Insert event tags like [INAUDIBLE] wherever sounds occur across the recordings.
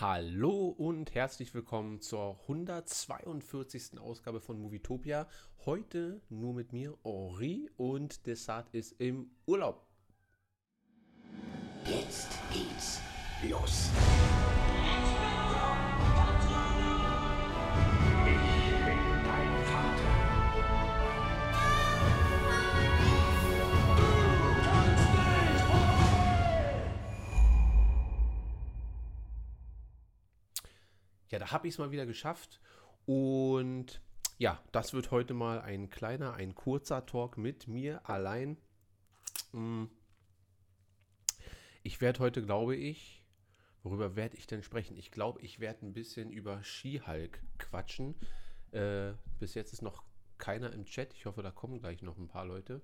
Hallo und herzlich willkommen zur 142. Ausgabe von Movietopia. Heute nur mit mir, Henri, und Desart ist im Urlaub. Jetzt geht's los. Da habe ich es mal wieder geschafft. Und ja, das wird heute mal ein kleiner, ein kurzer Talk mit mir allein. Mm. Ich werde heute, glaube ich, worüber werde ich denn sprechen? Ich glaube, ich werde ein bisschen über Skihulk quatschen. Äh, bis jetzt ist noch keiner im Chat. Ich hoffe, da kommen gleich noch ein paar Leute.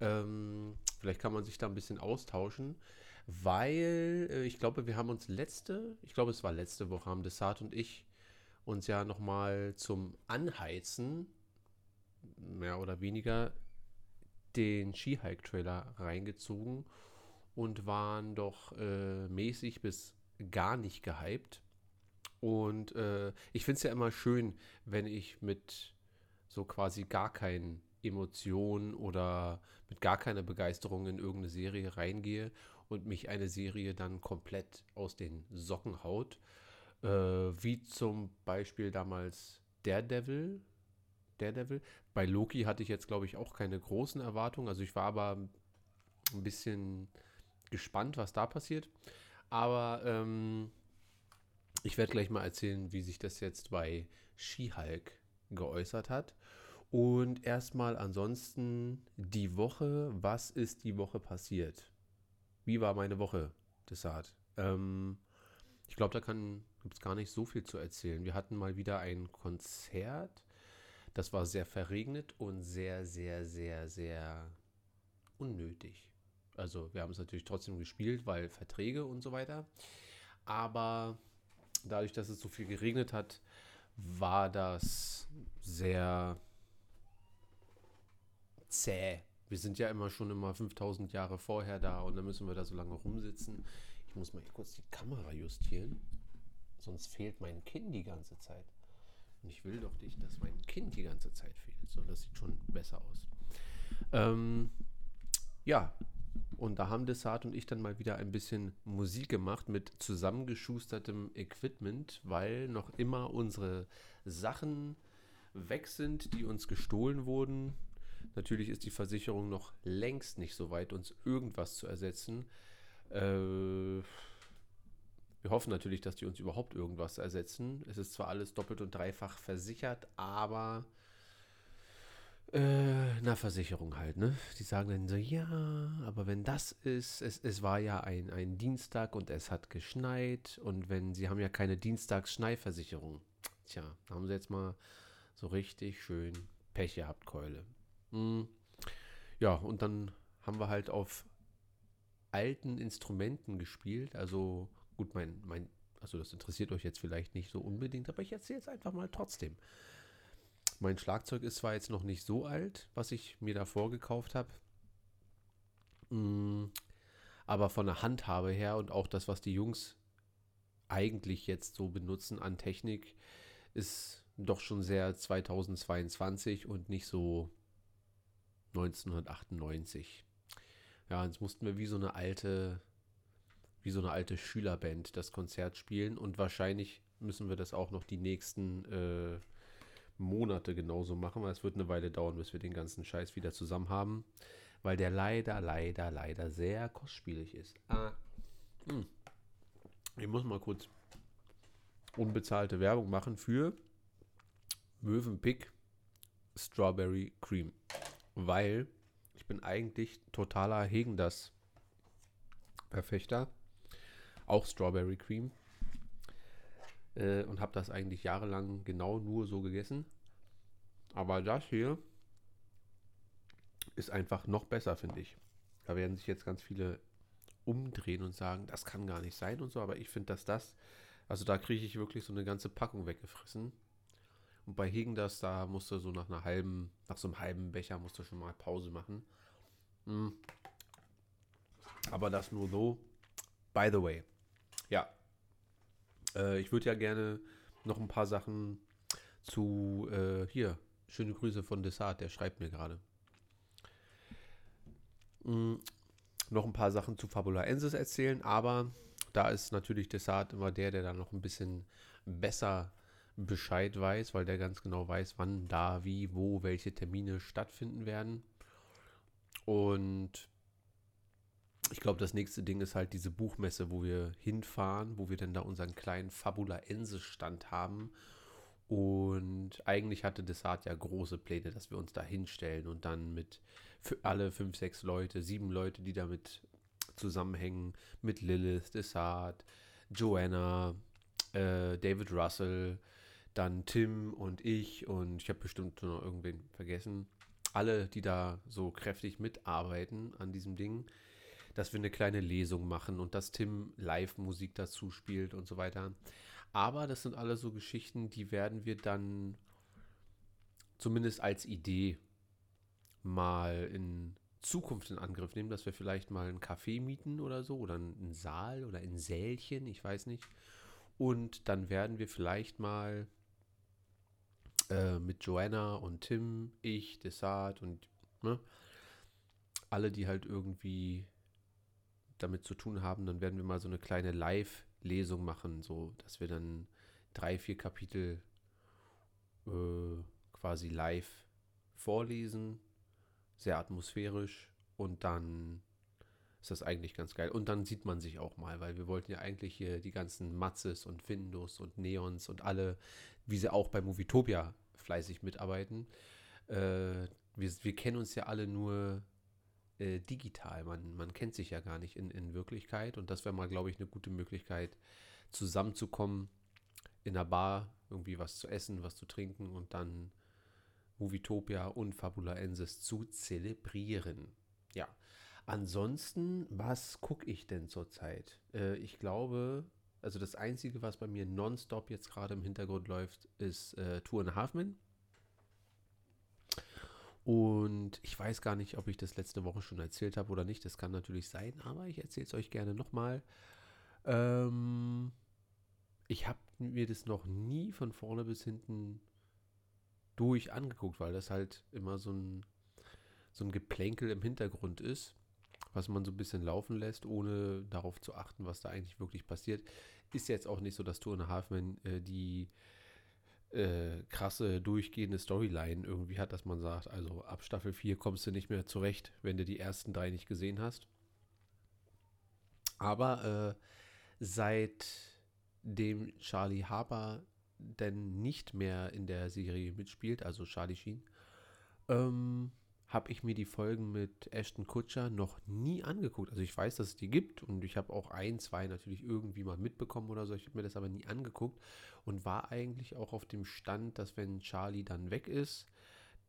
Ähm, vielleicht kann man sich da ein bisschen austauschen, weil äh, ich glaube, wir haben uns letzte, ich glaube, es war letzte Woche, haben Desart und ich uns ja nochmal zum Anheizen, mehr oder weniger, den Skihike-Trailer reingezogen und waren doch äh, mäßig bis gar nicht gehypt. Und äh, ich finde es ja immer schön, wenn ich mit so quasi gar keinen Emotionen oder mit gar keiner Begeisterung in irgendeine Serie reingehe und mich eine Serie dann komplett aus den Socken haut. Äh, wie zum Beispiel damals Daredevil. Daredevil. Bei Loki hatte ich jetzt, glaube ich, auch keine großen Erwartungen. Also ich war aber ein bisschen gespannt, was da passiert. Aber ähm, ich werde gleich mal erzählen, wie sich das jetzt bei She-Hulk geäußert hat. Und erstmal ansonsten die Woche. Was ist die Woche passiert? Wie war meine Woche, Desart? Ähm, ich glaube, da gibt es gar nicht so viel zu erzählen. Wir hatten mal wieder ein Konzert. Das war sehr verregnet und sehr, sehr, sehr, sehr unnötig. Also wir haben es natürlich trotzdem gespielt, weil Verträge und so weiter. Aber dadurch, dass es so viel geregnet hat, war das sehr zäh. Wir sind ja immer schon immer 5000 Jahre vorher da und dann müssen wir da so lange rumsitzen. Ich muss mal kurz die Kamera justieren, sonst fehlt mein Kinn die ganze Zeit. Und ich will doch nicht, dass mein Kind die ganze Zeit fehlt. So, das sieht schon besser aus. Ähm, ja, und da haben Desart und ich dann mal wieder ein bisschen Musik gemacht mit zusammengeschustertem Equipment, weil noch immer unsere Sachen weg sind, die uns gestohlen wurden. Natürlich ist die Versicherung noch längst nicht so weit, uns irgendwas zu ersetzen. Äh, wir hoffen natürlich, dass die uns überhaupt irgendwas ersetzen. Es ist zwar alles doppelt und dreifach versichert, aber äh, na, Versicherung halt, ne? Die sagen dann so, ja, aber wenn das ist, es, es war ja ein, ein Dienstag und es hat geschneit und wenn, sie haben ja keine Dienstags-Schneeversicherung. Tja, da haben sie jetzt mal so richtig schön Pech gehabt, Keule. Hm. Ja, und dann haben wir halt auf alten Instrumenten gespielt. Also gut, mein, mein, also das interessiert euch jetzt vielleicht nicht so unbedingt, aber ich erzähle es einfach mal trotzdem. Mein Schlagzeug ist zwar jetzt noch nicht so alt, was ich mir davor gekauft habe, hm, aber von der Handhabe her und auch das, was die Jungs eigentlich jetzt so benutzen an Technik, ist doch schon sehr 2022 und nicht so 1998. Ja, jetzt mussten wir wie so eine alte, wie so eine alte Schülerband das Konzert spielen und wahrscheinlich müssen wir das auch noch die nächsten äh, Monate genauso machen, weil es wird eine Weile dauern, bis wir den ganzen Scheiß wieder zusammen haben, weil der leider, leider, leider sehr kostspielig ist. Ah. Hm. Ich muss mal kurz unbezahlte Werbung machen für Möwenpick Strawberry Cream weil ich bin eigentlich totaler Hegendas Verfechter, auch Strawberry Cream äh, und habe das eigentlich jahrelang genau nur so gegessen. Aber das hier ist einfach noch besser, finde ich. Da werden sich jetzt ganz viele umdrehen und sagen, das kann gar nicht sein und so, aber ich finde, dass das, also da kriege ich wirklich so eine ganze Packung weggefressen. Und bei Hegen das, da musst du so nach einer halben, nach so einem halben Becher musst du schon mal Pause machen. Mm. Aber das nur so. By the way. Ja. Äh, ich würde ja gerne noch ein paar Sachen zu, äh, hier, schöne Grüße von Desart, der schreibt mir gerade. Mm, noch ein paar Sachen zu Fabula Ensis erzählen, aber da ist natürlich Desart immer der, der da noch ein bisschen besser Bescheid weiß, weil der ganz genau weiß, wann, da, wie, wo, welche Termine stattfinden werden. Und ich glaube, das nächste Ding ist halt diese Buchmesse, wo wir hinfahren, wo wir dann da unseren kleinen Fabula Ensis Stand haben. Und eigentlich hatte Desart ja große Pläne, dass wir uns da hinstellen und dann mit für alle fünf, sechs Leute, sieben Leute, die damit zusammenhängen, mit Lilith, Desart, Joanna, äh, David Russell, dann Tim und ich und ich habe bestimmt noch irgendwen vergessen. Alle, die da so kräftig mitarbeiten an diesem Ding, dass wir eine kleine Lesung machen und dass Tim Live-Musik dazu spielt und so weiter. Aber das sind alles so Geschichten, die werden wir dann zumindest als Idee mal in Zukunft in Angriff nehmen, dass wir vielleicht mal ein Café mieten oder so oder einen Saal oder ein Sälchen, ich weiß nicht. Und dann werden wir vielleicht mal äh, mit Joanna und Tim, ich, Desart und ne, alle, die halt irgendwie damit zu tun haben, dann werden wir mal so eine kleine Live-Lesung machen, so dass wir dann drei, vier Kapitel äh, quasi live vorlesen, sehr atmosphärisch und dann ist das eigentlich ganz geil. Und dann sieht man sich auch mal, weil wir wollten ja eigentlich hier die ganzen Matzes und Findus und Neons und alle, wie sie auch bei Movietopia fleißig mitarbeiten. Äh, wir, wir kennen uns ja alle nur äh, digital. Man, man kennt sich ja gar nicht in, in Wirklichkeit. Und das wäre mal, glaube ich, eine gute Möglichkeit, zusammenzukommen in einer Bar, irgendwie was zu essen, was zu trinken und dann Movietopia und Fabula Ensis zu zelebrieren. Ja. Ansonsten, was gucke ich denn zurzeit? Äh, ich glaube, also das Einzige, was bei mir nonstop jetzt gerade im Hintergrund läuft, ist äh, Tour and a Half Men. Und ich weiß gar nicht, ob ich das letzte Woche schon erzählt habe oder nicht. Das kann natürlich sein, aber ich erzähle es euch gerne nochmal. Ähm, ich habe mir das noch nie von vorne bis hinten durch angeguckt, weil das halt immer so ein, so ein Geplänkel im Hintergrund ist, was man so ein bisschen laufen lässt, ohne darauf zu achten, was da eigentlich wirklich passiert. Ist jetzt auch nicht so, dass Two and a Half Men äh, die äh, krasse durchgehende Storyline irgendwie hat, dass man sagt, also ab Staffel 4 kommst du nicht mehr zurecht, wenn du die ersten drei nicht gesehen hast. Aber äh, seitdem Charlie Harper denn nicht mehr in der Serie mitspielt, also Charlie Sheen, ähm, habe ich mir die Folgen mit Ashton Kutcher noch nie angeguckt. Also ich weiß, dass es die gibt und ich habe auch ein, zwei natürlich irgendwie mal mitbekommen oder so. Ich habe mir das aber nie angeguckt und war eigentlich auch auf dem Stand, dass wenn Charlie dann weg ist,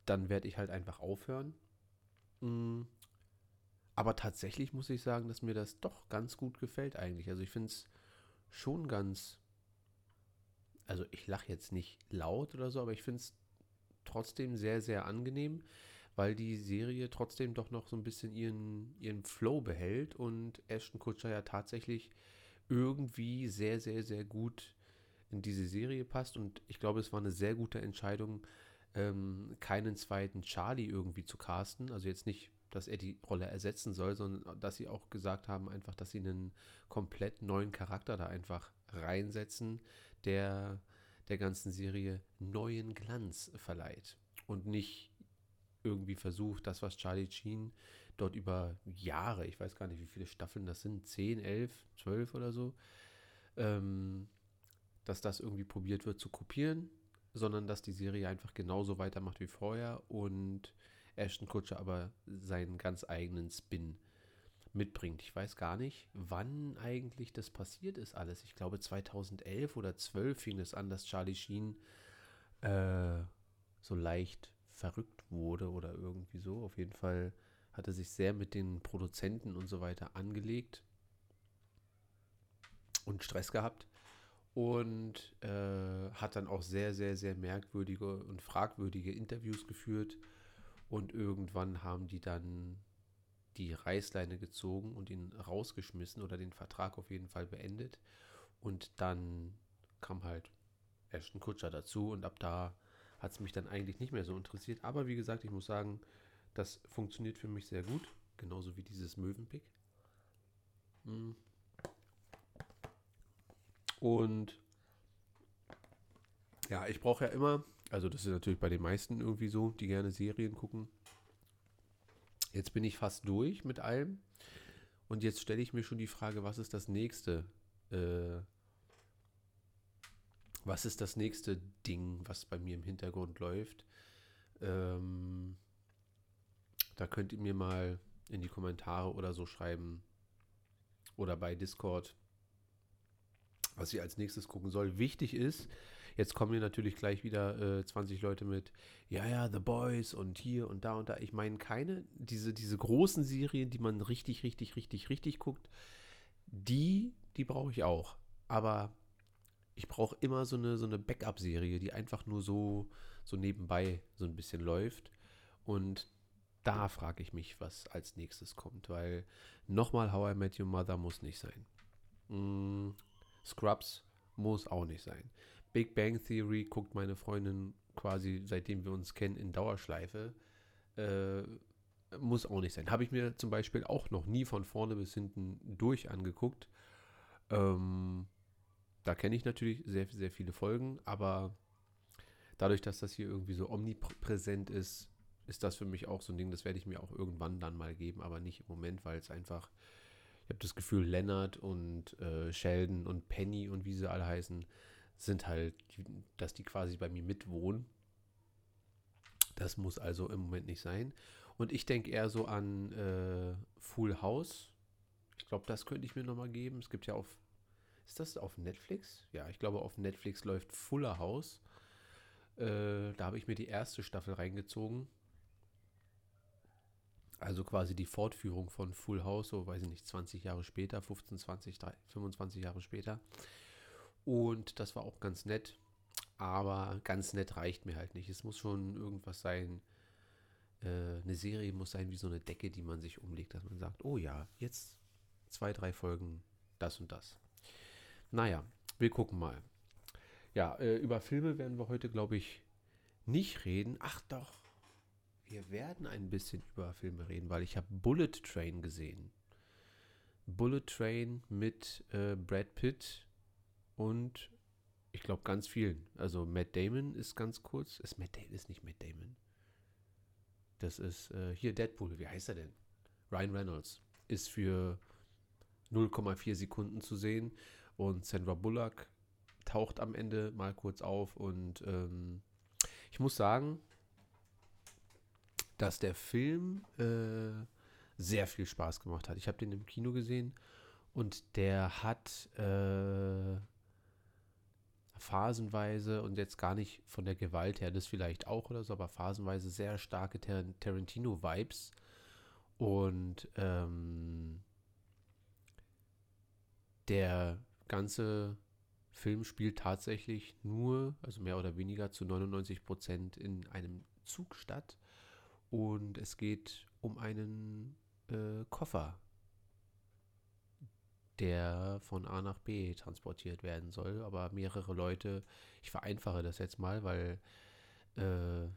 dann werde ich halt einfach aufhören. Mm. Aber tatsächlich muss ich sagen, dass mir das doch ganz gut gefällt eigentlich. Also ich finde es schon ganz, also ich lache jetzt nicht laut oder so, aber ich finde es trotzdem sehr, sehr angenehm weil die Serie trotzdem doch noch so ein bisschen ihren, ihren Flow behält und Ashton Kutcher ja tatsächlich irgendwie sehr, sehr, sehr gut in diese Serie passt. Und ich glaube, es war eine sehr gute Entscheidung, ähm, keinen zweiten Charlie irgendwie zu casten. Also jetzt nicht, dass er die Rolle ersetzen soll, sondern dass sie auch gesagt haben, einfach, dass sie einen komplett neuen Charakter da einfach reinsetzen, der der ganzen Serie neuen Glanz verleiht. Und nicht irgendwie versucht, das, was Charlie Sheen dort über Jahre, ich weiß gar nicht, wie viele Staffeln das sind, 10, 11, 12 oder so, ähm, dass das irgendwie probiert wird zu kopieren, sondern dass die Serie einfach genauso weitermacht wie vorher und Ashton Kutcher aber seinen ganz eigenen Spin mitbringt. Ich weiß gar nicht, wann eigentlich das passiert ist alles. Ich glaube 2011 oder 12 fing es an, dass Charlie Sheen äh, so leicht verrückt wurde oder irgendwie so. Auf jeden Fall hat er sich sehr mit den Produzenten und so weiter angelegt und Stress gehabt und äh, hat dann auch sehr, sehr, sehr merkwürdige und fragwürdige Interviews geführt und irgendwann haben die dann die Reißleine gezogen und ihn rausgeschmissen oder den Vertrag auf jeden Fall beendet und dann kam halt Ashton Kutscher dazu und ab da hat es mich dann eigentlich nicht mehr so interessiert. Aber wie gesagt, ich muss sagen, das funktioniert für mich sehr gut. Genauso wie dieses Möwenpick. Hm. Und ja, ich brauche ja immer, also das ist natürlich bei den meisten irgendwie so, die gerne Serien gucken. Jetzt bin ich fast durch mit allem. Und jetzt stelle ich mir schon die Frage, was ist das nächste? Äh, was ist das nächste Ding, was bei mir im Hintergrund läuft? Ähm, da könnt ihr mir mal in die Kommentare oder so schreiben. Oder bei Discord, was ich als nächstes gucken soll. Wichtig ist, jetzt kommen hier natürlich gleich wieder äh, 20 Leute mit, ja, ja, The Boys und hier und da und da. Ich meine keine, diese, diese großen Serien, die man richtig, richtig, richtig, richtig guckt, die, die brauche ich auch. Aber ich brauche immer so eine, so eine Backup-Serie, die einfach nur so, so nebenbei so ein bisschen läuft. Und da frage ich mich, was als nächstes kommt, weil nochmal How I Met Your Mother muss nicht sein. Mm, Scrubs muss auch nicht sein. Big Bang Theory guckt meine Freundin quasi, seitdem wir uns kennen, in Dauerschleife. Äh, muss auch nicht sein. Habe ich mir zum Beispiel auch noch nie von vorne bis hinten durch angeguckt. Ähm, da kenne ich natürlich sehr, sehr viele Folgen, aber dadurch, dass das hier irgendwie so omnipräsent ist, ist das für mich auch so ein Ding, das werde ich mir auch irgendwann dann mal geben, aber nicht im Moment, weil es einfach, ich habe das Gefühl, Leonard und äh, Sheldon und Penny und wie sie alle heißen, sind halt, dass die quasi bei mir mitwohnen. Das muss also im Moment nicht sein. Und ich denke eher so an äh, Full House. Ich glaube, das könnte ich mir nochmal geben. Es gibt ja auf, ist das auf Netflix? Ja, ich glaube, auf Netflix läuft Fuller House. Äh, da habe ich mir die erste Staffel reingezogen. Also quasi die Fortführung von Full House, so weiß ich nicht, 20 Jahre später, 15, 20, 30, 25 Jahre später. Und das war auch ganz nett. Aber ganz nett reicht mir halt nicht. Es muss schon irgendwas sein. Äh, eine Serie muss sein wie so eine Decke, die man sich umlegt, dass man sagt, oh ja, jetzt zwei, drei Folgen, das und das. Naja, wir gucken mal. Ja, äh, über Filme werden wir heute, glaube ich, nicht reden. Ach doch, wir werden ein bisschen über Filme reden, weil ich habe Bullet Train gesehen. Bullet Train mit äh, Brad Pitt und ich glaube ganz vielen. Also Matt Damon ist ganz kurz. Ist Matt Damon ist nicht Matt Damon. Das ist äh, hier Deadpool. Wie heißt er denn? Ryan Reynolds ist für 0,4 Sekunden zu sehen und Sandra Bullock taucht am Ende mal kurz auf und ähm, ich muss sagen, dass der Film äh, sehr viel Spaß gemacht hat. Ich habe den im Kino gesehen und der hat äh, phasenweise und jetzt gar nicht von der Gewalt her, das vielleicht auch oder so, aber phasenweise sehr starke Tar Tarantino-Vibes. Und ähm, der ganze Film spielt tatsächlich nur, also mehr oder weniger zu 99 Prozent in einem Zug statt. Und es geht um einen äh, Koffer, der von A nach B transportiert werden soll. Aber mehrere Leute, ich vereinfache das jetzt mal, weil äh,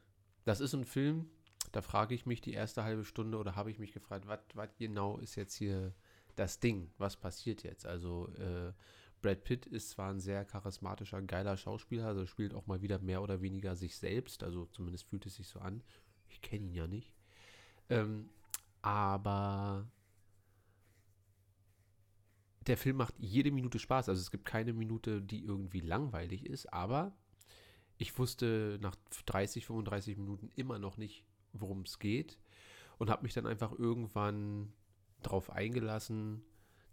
das ist ein Film, da frage ich mich die erste halbe Stunde oder habe ich mich gefragt, was genau ist jetzt hier das Ding? Was passiert jetzt? Also äh, Brad Pitt ist zwar ein sehr charismatischer, geiler Schauspieler, also spielt auch mal wieder mehr oder weniger sich selbst, also zumindest fühlt es sich so an. Ich kenne ihn ja nicht. Ähm, aber der Film macht jede Minute Spaß. Also es gibt keine Minute, die irgendwie langweilig ist, aber ich wusste nach 30, 35 Minuten immer noch nicht, worum es geht und habe mich dann einfach irgendwann darauf eingelassen,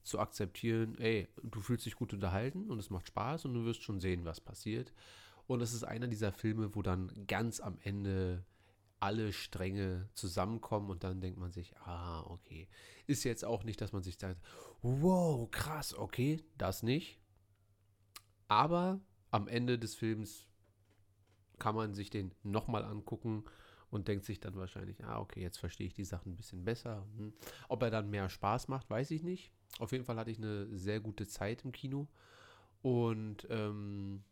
zu akzeptieren, ey, du fühlst dich gut unterhalten und es macht Spaß und du wirst schon sehen, was passiert. Und es ist einer dieser Filme, wo dann ganz am Ende alle Stränge zusammenkommen und dann denkt man sich, ah, okay. Ist jetzt auch nicht, dass man sich sagt, wow, krass, okay, das nicht. Aber am Ende des Films kann man sich den nochmal angucken und denkt sich dann wahrscheinlich, ah, okay, jetzt verstehe ich die Sachen ein bisschen besser. Hm. Ob er dann mehr Spaß macht, weiß ich nicht. Auf jeden Fall hatte ich eine sehr gute Zeit im Kino und ähm,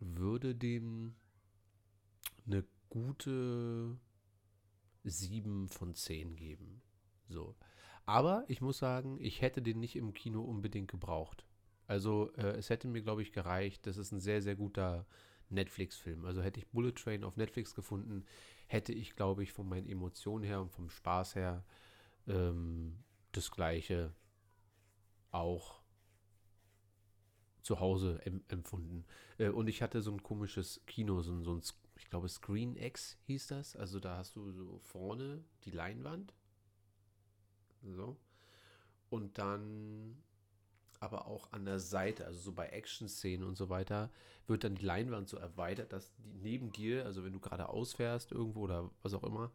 würde dem eine gute 7 von 10 geben. So. Aber ich muss sagen, ich hätte den nicht im Kino unbedingt gebraucht. Also äh, es hätte mir, glaube ich, gereicht. Das ist ein sehr, sehr guter Netflix-Film. Also hätte ich Bullet Train auf Netflix gefunden, hätte ich, glaube ich, von meinen Emotionen her und vom Spaß her ähm, das gleiche auch zu Hause em empfunden. Äh, und ich hatte so ein komisches Kino, so, so ein, ich glaube, Screen X hieß das. Also da hast du so vorne die Leinwand. So. Und dann aber auch an der Seite, also so bei Action-Szenen und so weiter, wird dann die Leinwand so erweitert, dass die neben dir, also wenn du gerade ausfährst irgendwo oder was auch immer,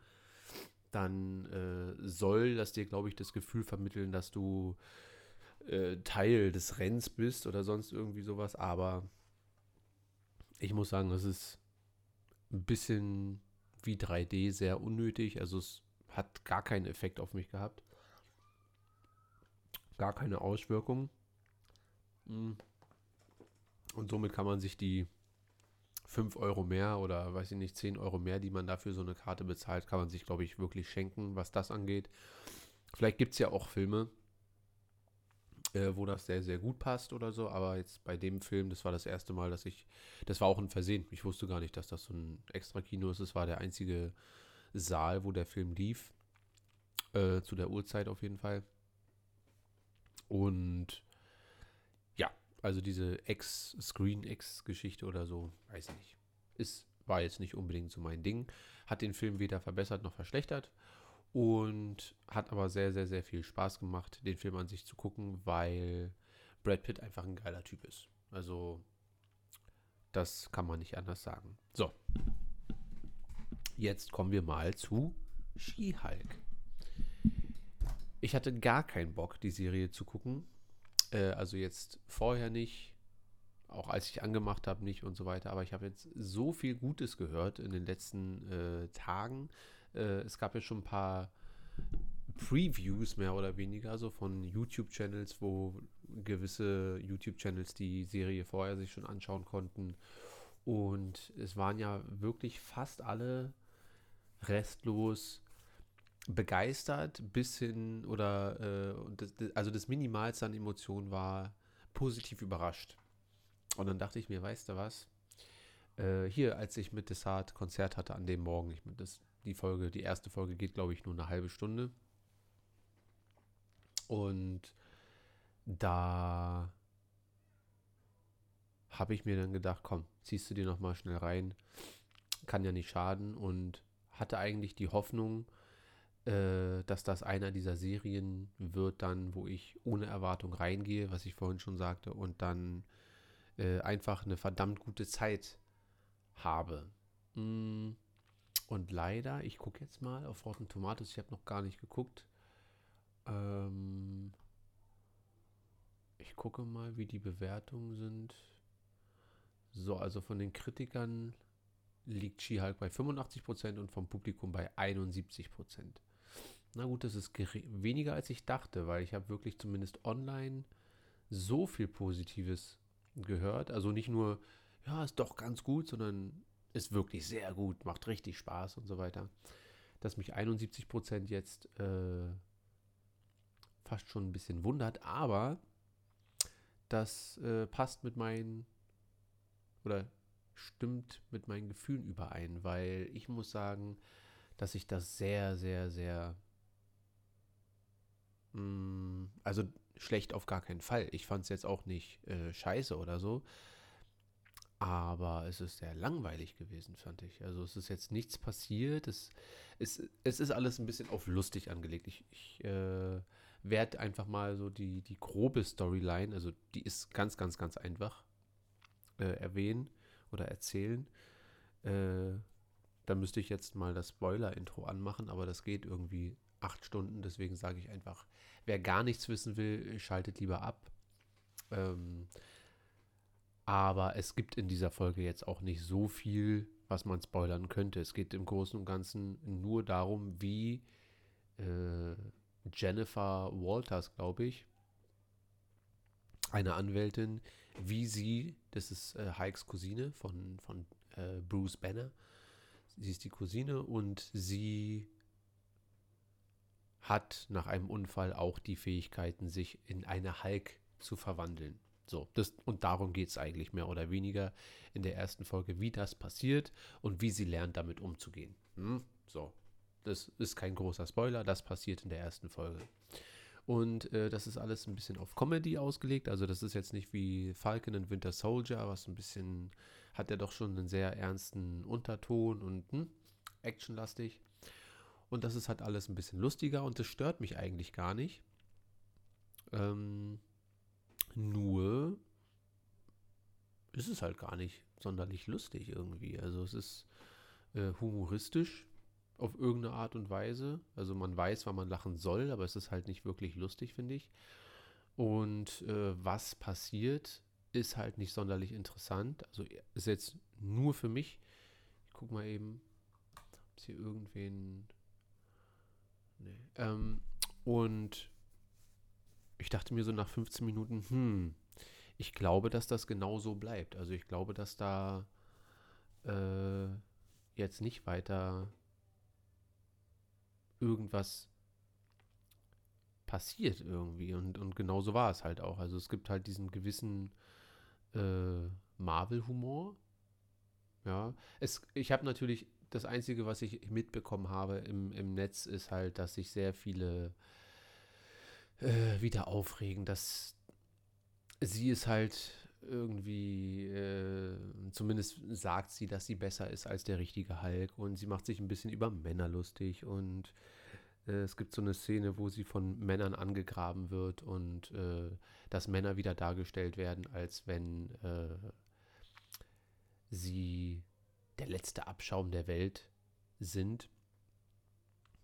dann äh, soll das dir, glaube ich, das Gefühl vermitteln, dass du äh, Teil des Rennens bist oder sonst irgendwie sowas. Aber ich muss sagen, das ist ein bisschen wie 3D, sehr unnötig. Also es hat gar keinen Effekt auf mich gehabt. Gar keine Auswirkung. Hm. Und somit kann man sich die 5 Euro mehr oder weiß ich nicht, 10 Euro mehr, die man dafür so eine Karte bezahlt, kann man sich, glaube ich, wirklich schenken, was das angeht. Vielleicht gibt es ja auch Filme, äh, wo das sehr, sehr gut passt oder so, aber jetzt bei dem Film, das war das erste Mal, dass ich, das war auch ein Versehen. Ich wusste gar nicht, dass das so ein extra Kino ist. Es war der einzige Saal, wo der Film lief. Äh, zu der Uhrzeit auf jeden Fall. Und also diese X-Screen-X-Geschichte oder so, weiß ich nicht. Ist, war jetzt nicht unbedingt so mein Ding. Hat den Film weder verbessert noch verschlechtert. Und hat aber sehr, sehr, sehr viel Spaß gemacht, den Film an sich zu gucken, weil Brad Pitt einfach ein geiler Typ ist. Also, das kann man nicht anders sagen. So. Jetzt kommen wir mal zu She-Hulk. Ich hatte gar keinen Bock, die Serie zu gucken. Äh, also jetzt vorher nicht, auch als ich angemacht habe nicht und so weiter. Aber ich habe jetzt so viel Gutes gehört in den letzten äh, Tagen. Äh, es gab ja schon ein paar Previews mehr oder weniger, so von YouTube-Channels, wo gewisse YouTube-Channels die Serie vorher sich schon anschauen konnten. Und es waren ja wirklich fast alle restlos begeistert bis hin oder äh, das, also das Minimalste an Emotionen war positiv überrascht. Und dann dachte ich mir, weißt du was? Äh, hier, als ich mit Desart Konzert hatte an dem Morgen, ich das, die Folge, die erste Folge geht, glaube ich, nur eine halbe Stunde. Und da habe ich mir dann gedacht, komm, ziehst du dir noch mal schnell rein, kann ja nicht schaden und hatte eigentlich die Hoffnung, äh, dass das einer dieser Serien wird dann, wo ich ohne Erwartung reingehe, was ich vorhin schon sagte, und dann äh, einfach eine verdammt gute Zeit habe. Mm, und leider, ich gucke jetzt mal auf Rotten Tomatoes, ich habe noch gar nicht geguckt. Ähm, ich gucke mal, wie die Bewertungen sind. So, also von den Kritikern liegt She-Hulk bei 85% und vom Publikum bei 71%. Na gut, das ist weniger als ich dachte, weil ich habe wirklich zumindest online so viel Positives gehört. Also nicht nur, ja, ist doch ganz gut, sondern ist wirklich sehr gut, macht richtig Spaß und so weiter. Dass mich 71% jetzt äh, fast schon ein bisschen wundert, aber das äh, passt mit meinen oder stimmt mit meinen Gefühlen überein, weil ich muss sagen, dass ich das sehr, sehr, sehr also schlecht auf gar keinen Fall. Ich fand es jetzt auch nicht äh, scheiße oder so. Aber es ist sehr langweilig gewesen, fand ich. Also es ist jetzt nichts passiert. Es, es, es ist alles ein bisschen auf lustig angelegt. Ich, ich äh, werde einfach mal so die, die grobe Storyline, also die ist ganz, ganz, ganz einfach, äh, erwähnen oder erzählen. Äh, da müsste ich jetzt mal das Spoiler-Intro anmachen, aber das geht irgendwie acht Stunden. Deswegen sage ich einfach, wer gar nichts wissen will, schaltet lieber ab. Ähm, aber es gibt in dieser Folge jetzt auch nicht so viel, was man spoilern könnte. Es geht im Großen und Ganzen nur darum, wie äh, Jennifer Walters, glaube ich, einer Anwältin, wie sie, das ist äh, Hikes Cousine von, von äh, Bruce Banner, sie ist die Cousine und sie hat nach einem Unfall auch die Fähigkeiten, sich in eine Hulk zu verwandeln. So, das, und darum geht es eigentlich mehr oder weniger in der ersten Folge, wie das passiert und wie sie lernt, damit umzugehen. Hm? So, das ist kein großer Spoiler, das passiert in der ersten Folge. Und äh, das ist alles ein bisschen auf Comedy ausgelegt. Also das ist jetzt nicht wie Falcon and Winter Soldier, was ein bisschen, hat ja doch schon einen sehr ernsten Unterton und hm, actionlastig. Und das ist halt alles ein bisschen lustiger und das stört mich eigentlich gar nicht. Ähm, nur ist es halt gar nicht sonderlich lustig irgendwie. Also es ist äh, humoristisch auf irgendeine Art und Weise. Also man weiß, wann man lachen soll, aber es ist halt nicht wirklich lustig, finde ich. Und äh, was passiert, ist halt nicht sonderlich interessant. Also ist jetzt nur für mich. Ich guck mal eben, ob es hier irgendwen. Nee. Ähm, und ich dachte mir so nach 15 Minuten, hm, ich glaube, dass das genau so bleibt. Also ich glaube, dass da äh, jetzt nicht weiter irgendwas passiert irgendwie. Und, und genau so war es halt auch. Also es gibt halt diesen gewissen äh, Marvel-Humor. Ja, es, ich habe natürlich, das Einzige, was ich mitbekommen habe im, im Netz, ist halt, dass sich sehr viele äh, wieder aufregen, dass sie es halt irgendwie, äh, zumindest sagt sie, dass sie besser ist als der richtige Hulk und sie macht sich ein bisschen über Männer lustig und äh, es gibt so eine Szene, wo sie von Männern angegraben wird und äh, dass Männer wieder dargestellt werden, als wenn äh, sie der letzte Abschaum der Welt sind.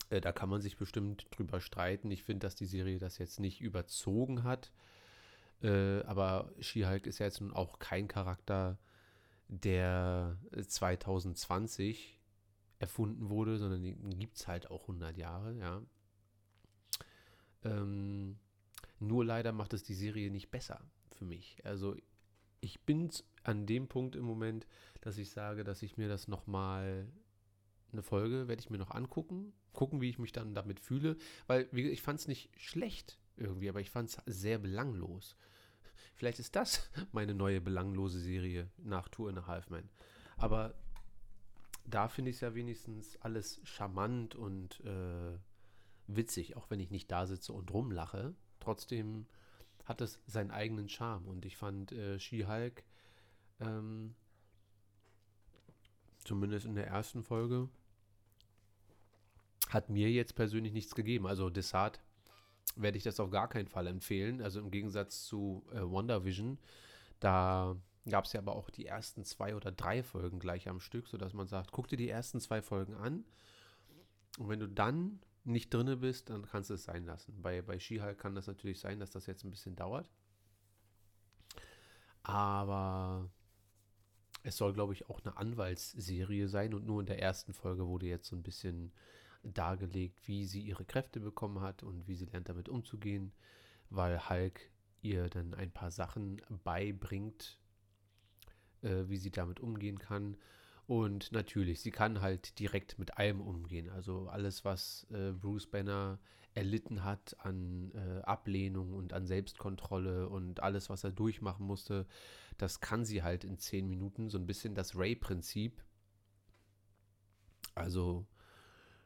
Äh, da kann man sich bestimmt drüber streiten. Ich finde, dass die Serie das jetzt nicht überzogen hat. Äh, aber She-Hulk ist ja jetzt nun auch kein Charakter, der 2020 erfunden wurde, sondern den gibt es halt auch 100 Jahre, ja. Ähm, nur leider macht es die Serie nicht besser für mich. Also ich bin an dem Punkt im Moment, dass ich sage, dass ich mir das nochmal eine Folge werde ich mir noch angucken, gucken, wie ich mich dann damit fühle, weil wie, ich fand es nicht schlecht irgendwie, aber ich fand es sehr belanglos. Vielleicht ist das [LAUGHS] meine neue belanglose Serie nach Tour in a Half Man. Aber da finde ich es ja wenigstens alles charmant und äh, witzig, auch wenn ich nicht da sitze und rumlache. Trotzdem hat es seinen eigenen Charme und ich fand äh, She-Hulk ähm, zumindest in der ersten Folge hat mir jetzt persönlich nichts gegeben. Also Desart werde ich das auf gar keinen Fall empfehlen. Also im Gegensatz zu äh, WandaVision, da gab es ja aber auch die ersten zwei oder drei Folgen gleich am Stück, sodass man sagt, guck dir die ersten zwei Folgen an und wenn du dann nicht drinne bist, dann kannst du es sein lassen. Bei, bei She-Hulk kann das natürlich sein, dass das jetzt ein bisschen dauert. Aber es soll, glaube ich, auch eine Anwaltsserie sein und nur in der ersten Folge wurde jetzt so ein bisschen dargelegt, wie sie ihre Kräfte bekommen hat und wie sie lernt damit umzugehen, weil Hulk ihr dann ein paar Sachen beibringt, äh, wie sie damit umgehen kann. Und natürlich, sie kann halt direkt mit allem umgehen. Also alles, was äh, Bruce Banner erlitten hat an äh, Ablehnung und an Selbstkontrolle und alles, was er durchmachen musste, das kann sie halt in zehn Minuten. So ein bisschen das Ray-Prinzip. Also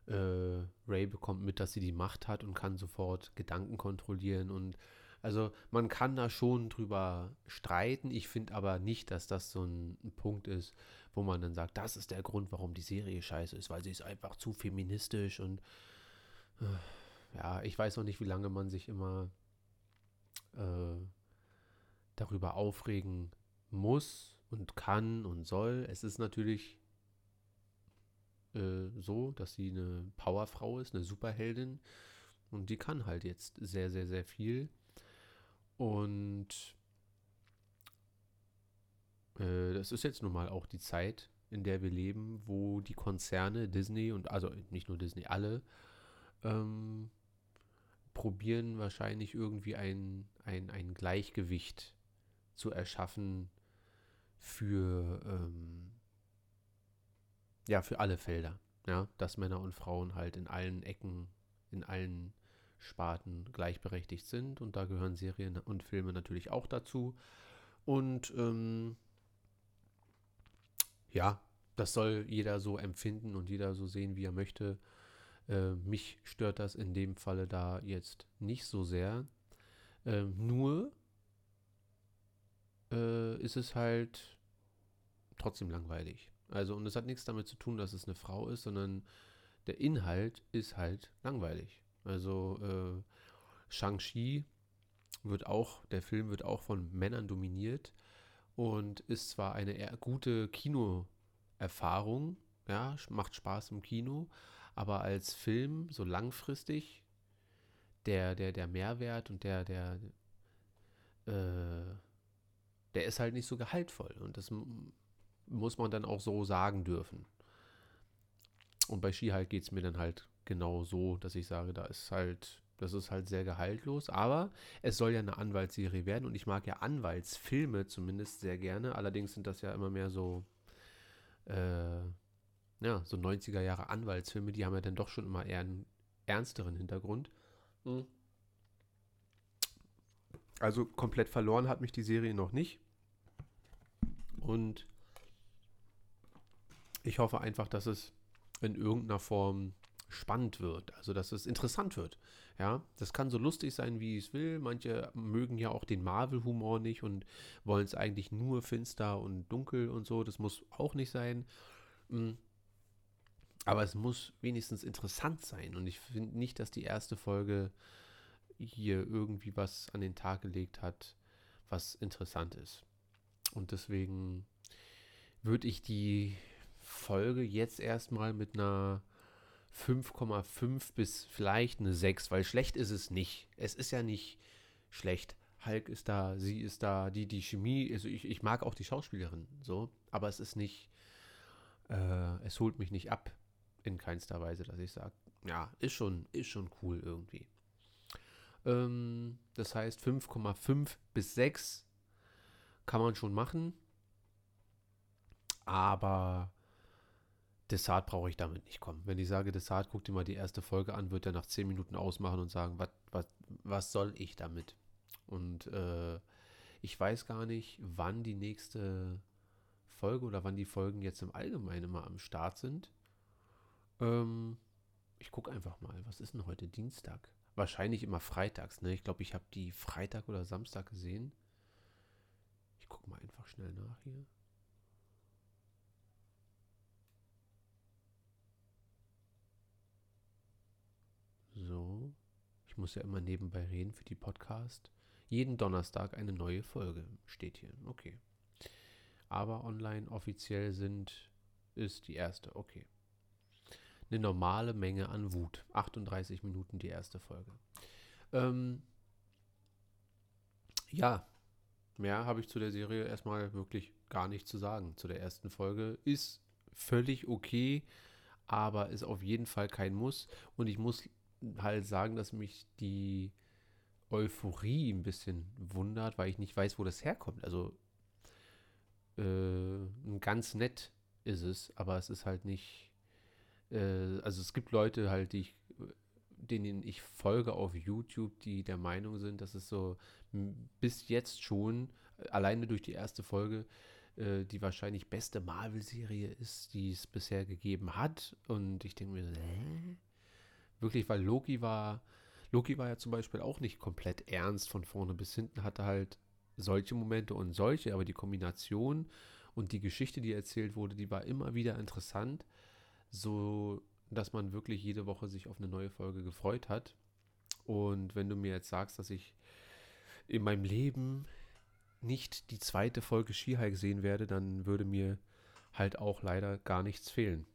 äh, Ray bekommt mit, dass sie die Macht hat und kann sofort Gedanken kontrollieren und also man kann da schon drüber streiten. Ich finde aber nicht, dass das so ein, Punkt ist, wo man dann sagt, das ist der Grund, warum die Serie scheiße ist, weil sie ist einfach zu feministisch und äh, ja, ich weiß noch nicht, wie lange man sich immer äh, darüber aufregen muss und kann und soll. Es ist natürlich äh, so, dass sie eine Powerfrau ist, eine Superheldin. Und die kann halt jetzt sehr, sehr, sehr viel. Und äh, das ist jetzt nun mal auch die Zeit, in der wir leben, wo die Konzerne, Disney und also nicht nur Disney, alle, ähm, probieren wahrscheinlich irgendwie ein, ein, ein Gleichgewicht zu erschaffen für, ähm, ja, für alle Felder. Ja, dass Männer und Frauen halt in allen Ecken, in allen Sparten gleichberechtigt sind. Und da gehören Serien und Filme natürlich auch dazu. Und ähm, ja, das soll jeder so empfinden und jeder so sehen, wie er möchte. Äh, mich stört das in dem Falle da jetzt nicht so sehr. Äh, nur äh, ist es halt trotzdem langweilig. Also, und es hat nichts damit zu tun, dass es eine Frau ist, sondern der Inhalt ist halt langweilig. Also, äh, Shang-Chi wird auch, der Film wird auch von Männern dominiert und ist zwar eine gute Kinoerfahrung, ja, macht Spaß im Kino, aber als Film so langfristig der, der, der Mehrwert und der, der, äh, der ist halt nicht so gehaltvoll. Und das muss man dann auch so sagen dürfen. Und bei Skihike geht es mir dann halt genau so, dass ich sage, da ist halt, das ist halt sehr gehaltlos. Aber es soll ja eine Anwaltsserie werden und ich mag ja Anwaltsfilme zumindest sehr gerne. Allerdings sind das ja immer mehr so, äh, ja, so 90er Jahre Anwaltsfilme, die haben ja dann doch schon immer eher einen ernsteren Hintergrund. Mhm. Also komplett verloren hat mich die Serie noch nicht. Und ich hoffe einfach, dass es in irgendeiner Form spannend wird, also dass es interessant wird. Ja, das kann so lustig sein, wie es will. Manche mögen ja auch den Marvel-Humor nicht und wollen es eigentlich nur finster und dunkel und so. Das muss auch nicht sein. Hm. Aber es muss wenigstens interessant sein. Und ich finde nicht, dass die erste Folge hier irgendwie was an den Tag gelegt hat, was interessant ist. Und deswegen würde ich die Folge jetzt erstmal mit einer 5,5 bis vielleicht eine 6, weil schlecht ist es nicht. Es ist ja nicht schlecht. Hulk ist da, sie ist da, die, die Chemie, also ich, ich mag auch die Schauspielerin, so, aber es ist nicht, äh, es holt mich nicht ab in keinster Weise, dass ich sage, ja, ist schon, ist schon cool irgendwie. Ähm, das heißt 5,5 bis 6 kann man schon machen, aber Desart brauche ich damit nicht kommen. Wenn ich sage, Desart, guck dir mal die erste Folge an, wird er nach 10 Minuten ausmachen und sagen, was, was, was soll ich damit? Und äh, ich weiß gar nicht, wann die nächste Folge oder wann die Folgen jetzt im Allgemeinen immer am Start sind. Ähm, ich gucke einfach mal, was ist denn heute Dienstag? Wahrscheinlich immer freitags, ne? Ich glaube, ich habe die Freitag oder Samstag gesehen. Ich gucke mal einfach schnell nach hier. So. Ich muss ja immer nebenbei reden für die Podcast. Jeden Donnerstag eine neue Folge steht hier. Okay. Aber online offiziell sind, ist die erste. Okay. Eine normale Menge an Wut. 38 Minuten die erste Folge. Ähm, ja, mehr habe ich zu der Serie erstmal wirklich gar nicht zu sagen. Zu der ersten Folge ist völlig okay, aber ist auf jeden Fall kein Muss. Und ich muss halt sagen, dass mich die Euphorie ein bisschen wundert, weil ich nicht weiß, wo das herkommt. Also äh, ganz nett ist es, aber es ist halt nicht. Äh, also es gibt Leute halt, die ich, denen ich folge auf YouTube, die der Meinung sind, dass es so bis jetzt schon alleine durch die erste Folge äh, die wahrscheinlich beste Marvel-Serie ist, die es bisher gegeben hat. Und ich denke mir, hä? Wirklich, weil Loki war, Loki war ja zum Beispiel auch nicht komplett ernst von vorne bis hinten, hatte halt solche Momente und solche, aber die Kombination und die Geschichte, die erzählt wurde, die war immer wieder interessant, so dass man wirklich jede Woche sich auf eine neue Folge gefreut hat. Und wenn du mir jetzt sagst, dass ich in meinem Leben nicht die zweite Folge Skihike sehen werde, dann würde mir halt auch leider gar nichts fehlen.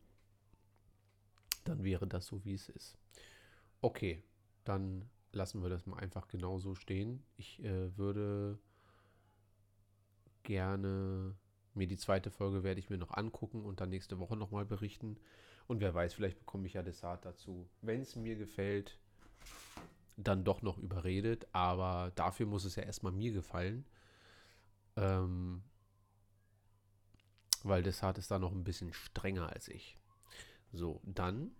Dann wäre das so, wie es ist. Okay, dann lassen wir das mal einfach genauso stehen. Ich äh, würde gerne mir die zweite Folge werde ich mir noch angucken und dann nächste Woche nochmal berichten. Und wer weiß, vielleicht bekomme ich ja Dessert dazu. Wenn es mir gefällt, dann doch noch überredet, aber dafür muss es ja erstmal mir gefallen. Ähm, weil Desart ist da noch ein bisschen strenger als ich. So, dann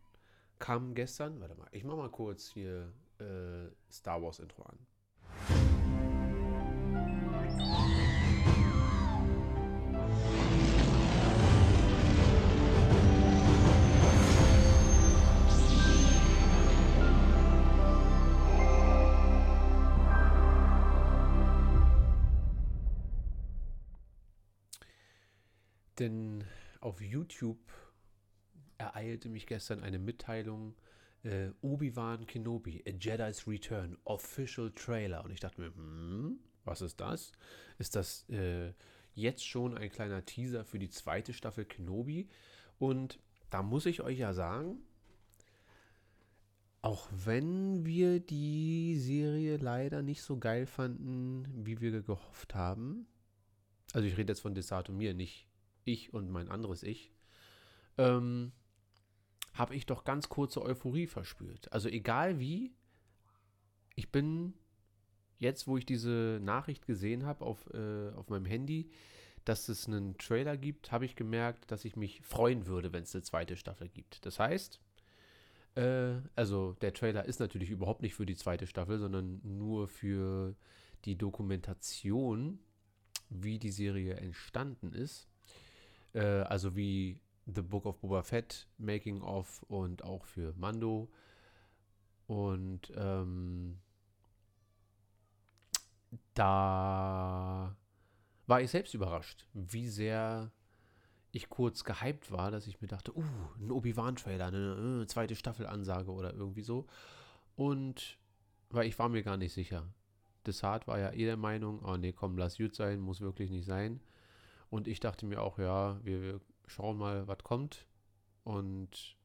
kam gestern, warte mal, ich mach mal kurz hier äh, Star Wars Intro an. Denn auf YouTube ereilte mich gestern eine Mitteilung, äh, Obi-Wan Kenobi, A Jedi's Return, Official Trailer. Und ich dachte mir, hm, was ist das? Ist das äh, jetzt schon ein kleiner Teaser für die zweite Staffel Kenobi? Und da muss ich euch ja sagen, auch wenn wir die Serie leider nicht so geil fanden, wie wir gehofft haben, also ich rede jetzt von Desato mir, nicht ich und mein anderes Ich, ähm, habe ich doch ganz kurze Euphorie verspürt. Also egal wie, ich bin jetzt, wo ich diese Nachricht gesehen habe auf, äh, auf meinem Handy, dass es einen Trailer gibt, habe ich gemerkt, dass ich mich freuen würde, wenn es eine zweite Staffel gibt. Das heißt, äh, also der Trailer ist natürlich überhaupt nicht für die zweite Staffel, sondern nur für die Dokumentation, wie die Serie entstanden ist. Äh, also wie The Book of Boba Fett Making of und auch für Mando. Und ähm, da war ich selbst überrascht, wie sehr ich kurz gehypt war, dass ich mir dachte, uh, ein Obi-Wan-Trailer, eine, äh, zweite Staffel-Ansage oder irgendwie so. Und weil ich war mir gar nicht sicher. Desart war ja eh der Meinung, oh nee, komm, lass gut sein, muss wirklich nicht sein. Und ich dachte mir auch, ja, wir, wir schauen mal, was kommt. Und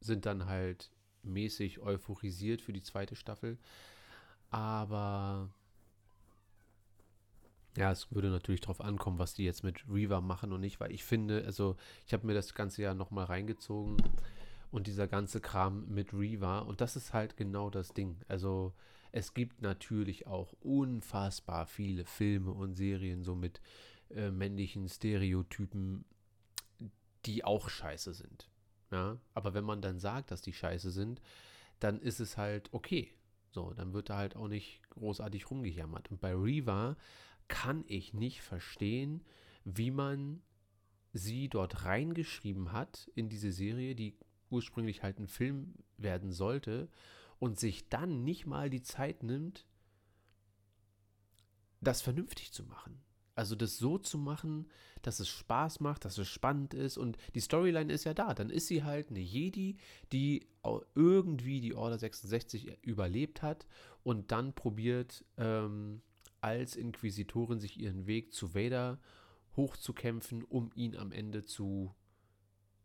sind dann halt mäßig euphorisiert für die zweite Staffel. Aber ja, es würde natürlich darauf ankommen, was die jetzt mit Reaver machen und nicht, weil ich finde, also ich habe mir das ganze Jahr nochmal reingezogen und dieser ganze Kram mit Reaver und das ist halt genau das Ding. Also es gibt natürlich auch unfassbar viele Filme und Serien so mit äh, männlichen Stereotypen, die auch scheiße sind. Ja, aber wenn man dann sagt, dass die scheiße sind, dann ist es halt okay. So, dann wird da halt auch nicht großartig rumgejammert. Und bei Reva kann ich nicht verstehen, wie man sie dort reingeschrieben hat in diese Serie, die ursprünglich halt ein Film werden sollte und sich dann nicht mal die Zeit nimmt, das vernünftig zu machen. Also das so zu machen, dass es Spaß macht, dass es spannend ist und die Storyline ist ja da. Dann ist sie halt eine Jedi, die irgendwie die Order 66 überlebt hat und dann probiert ähm, als Inquisitorin sich ihren Weg zu Vader hochzukämpfen, um ihn am Ende zu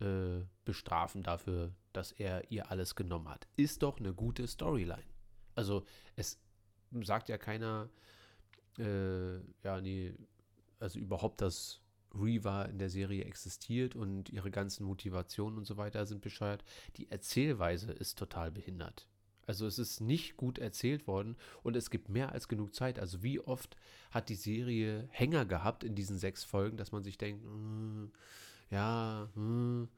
äh, bestrafen dafür, dass er ihr alles genommen hat. Ist doch eine gute Storyline. Also es sagt ja keiner, äh, ja, nee, also überhaupt, dass Reva in der Serie existiert und ihre ganzen Motivationen und so weiter sind bescheuert. Die Erzählweise ist total behindert. Also es ist nicht gut erzählt worden und es gibt mehr als genug Zeit. Also wie oft hat die Serie Hänger gehabt in diesen sechs Folgen, dass man sich denkt, mm, ja, mm.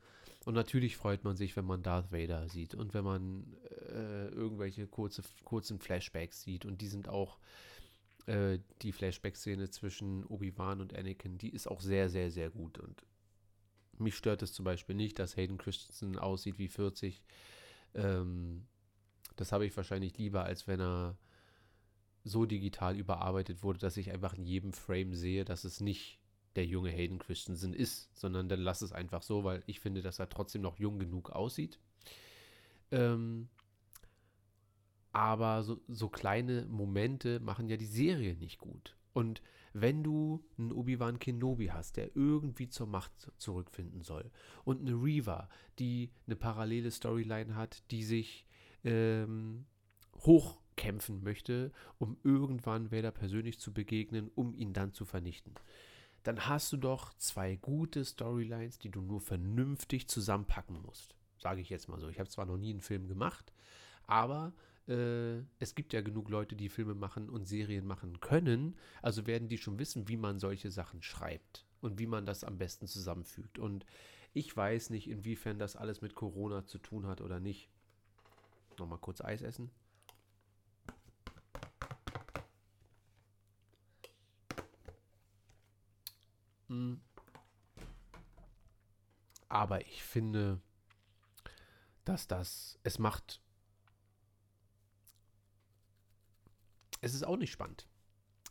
und natürlich freut man sich, wenn man Darth Vader sieht und wenn man äh, irgendwelche kurze, kurzen Flashbacks sieht und die sind auch äh, die Flashback-Szene zwischen Obi-Wan und Anakin, die ist auch sehr, sehr, sehr gut. Und mich stört es zum Beispiel nicht, dass Hayden Christensen aussieht wie 40. Ähm, das habe ich wahrscheinlich lieber, als wenn er so digital überarbeitet wurde, dass ich einfach in jedem Frame sehe, dass es nicht der junge Hayden Christensen ist, sondern dann lass es einfach so, weil ich finde, dass er trotzdem noch jung genug aussieht. Ähm, aber so, so kleine Momente machen ja die Serie nicht gut. Und wenn du einen Obi-Wan Kenobi hast, der irgendwie zur Macht zurückfinden soll, und eine Reva, die eine parallele Storyline hat, die sich ähm, hochkämpfen möchte, um irgendwann Vader persönlich zu begegnen, um ihn dann zu vernichten, dann hast du doch zwei gute Storylines, die du nur vernünftig zusammenpacken musst. Sage ich jetzt mal so. Ich habe zwar noch nie einen Film gemacht, Aber äh, es gibt ja genug Leute, die Filme machen und Serien machen können. Also werden die schon wissen, wie man solche Sachen schreibt und wie man das am besten zusammenfügt. Und ich weiß nicht, inwiefern das alles mit Corona zu tun hat oder nicht. Nochmal kurz Eis essen. Hm. Aber ich finde, dass das, es macht, es ist auch nicht spannend.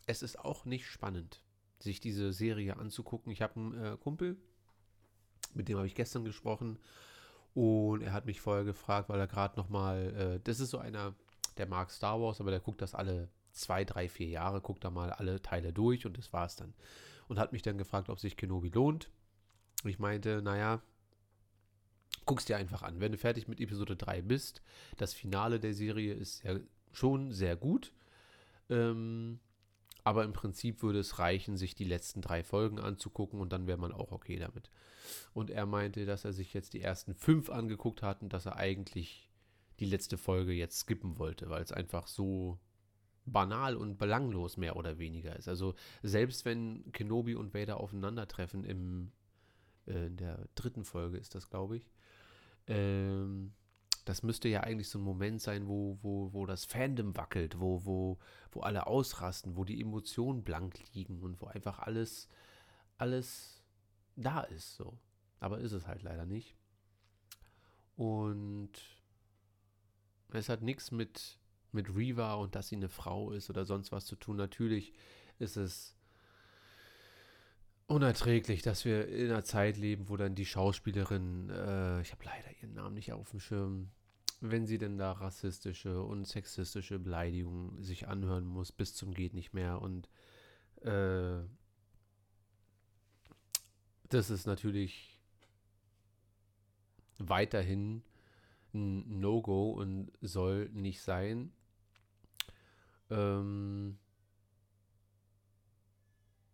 Es ist auch nicht spannend, sich diese Serie anzugucken. Ich habe einen äh, Kumpel, mit dem habe ich gestern gesprochen und er hat mich vorher gefragt, weil er gerade noch mal, äh, das ist so einer, der mag Star Wars, aber der guckt das alle zwei, drei, vier Jahre, guckt da mal alle Teile durch und das war's dann. Und hat mich dann gefragt, ob sich Kenobi lohnt. Ich meinte, naja, guck's dir einfach an. Wenn du fertig mit Episode 3 bist, das Finale der Serie ist ja schon sehr gut. Ähm, aber im Prinzip würde es reichen, sich die letzten drei Folgen anzugucken und dann wäre man auch okay damit. Und er meinte, dass er sich jetzt die ersten fünf angeguckt hat und dass er eigentlich die letzte Folge jetzt skippen wollte, weil es einfach so banal und belanglos mehr oder weniger ist. Also selbst wenn Kenobi und Vader aufeinandertreffen im äh, in der dritten Folge ist das, glaube ich. Ähm, das müsste ja eigentlich so ein Moment sein, wo, wo, wo das Fandom wackelt, wo, wo, wo alle ausrasten, wo die Emotionen blank liegen und wo einfach alles, alles da ist. So. Aber ist es halt leider nicht. Und es hat nichts mit, mit Reva und dass sie eine Frau ist oder sonst was zu tun. Natürlich ist es unerträglich, dass wir in einer Zeit leben, wo dann die Schauspielerin, äh, ich habe leider ihren Namen nicht auf dem Schirm, wenn sie denn da rassistische und sexistische Beleidigungen sich anhören muss, bis zum geht nicht mehr. Und äh, das ist natürlich weiterhin ein No-Go und soll nicht sein. Ähm,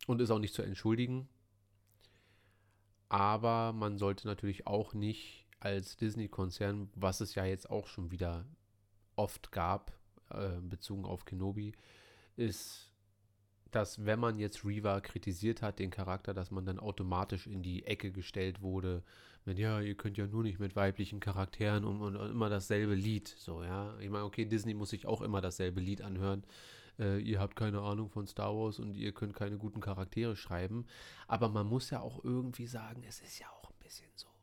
und ist auch nicht zu entschuldigen. Aber man sollte natürlich auch nicht als Disney-Konzern, was es ja jetzt auch schon wieder oft gab, äh, bezogen auf Kenobi, ist, dass wenn man jetzt Reva kritisiert hat, den Charakter, dass man dann automatisch in die Ecke gestellt wurde, mit ja, ihr könnt ja nur nicht mit weiblichen Charakteren und, und, und immer dasselbe Lied. So, ja. Ich meine, okay, Disney muss sich auch immer dasselbe Lied anhören äh, ihr habt keine Ahnung von Star Wars und ihr könnt keine guten Charaktere schreiben. Aber man muss ja auch irgendwie sagen, es ist ja auch ein bisschen so.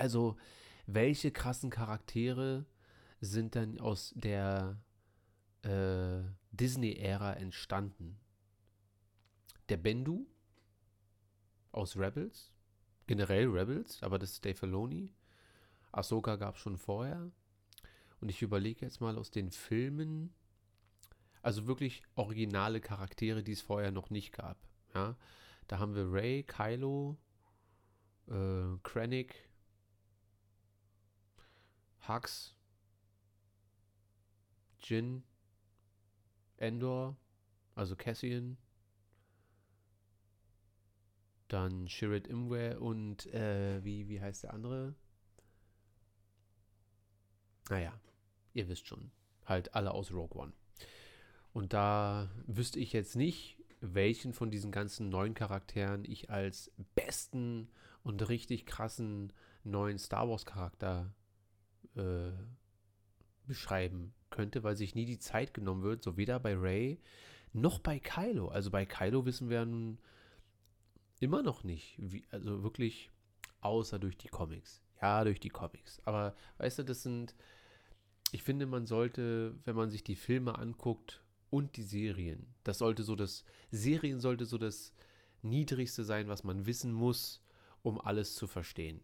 Also, welche krassen Charaktere sind dann aus der äh, Disney-Ära entstanden? Der Bendu aus Rebels, generell Rebels, aber das ist Dave Filoni. Ahsoka gab es schon vorher. Und ich überlege jetzt mal aus den Filmen, also wirklich originale Charaktere, die es vorher noch nicht gab. Ja? Da haben wir Ray, Kylo, äh, Krennic, Hux, Jin, Endor, also Cassian, dann Shirit Imwe und äh, wie, wie heißt der andere? Naja, ihr wisst schon. Halt alle aus Rogue One. Und da wüsste ich jetzt nicht, welchen von diesen ganzen neuen Charakteren ich als besten und richtig krassen neuen Star Wars Charakter äh, beschreiben könnte, weil sich nie die Zeit genommen wird, so weder bei Ray noch bei Kylo. Also bei Kylo wissen wir nun immer noch nicht, wie, also wirklich außer durch die Comics. Ja, durch die Comics. Aber weißt du, das sind, ich finde, man sollte, wenn man sich die Filme anguckt, und die Serien. Das sollte so das, Serien sollte so das Niedrigste sein, was man wissen muss, um alles zu verstehen.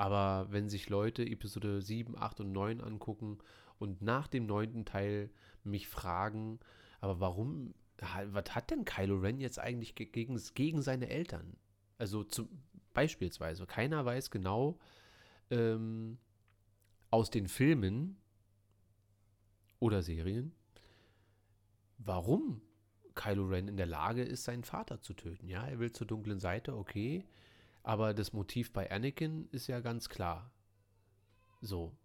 Aber wenn sich Leute Episode 7, 8 und 9 angucken und nach dem neunten Teil mich fragen, aber warum, was hat denn Kylo Ren jetzt eigentlich gegen, gegen seine Eltern? Also zum, beispielsweise, keiner weiß genau ähm, aus den Filmen oder Serien, warum Kylo Ren in der Lage ist, seinen Vater zu töten. Ja, er will zur dunklen Seite, okay. Aber das Motiv bei Anakin ist ja ganz klar. So.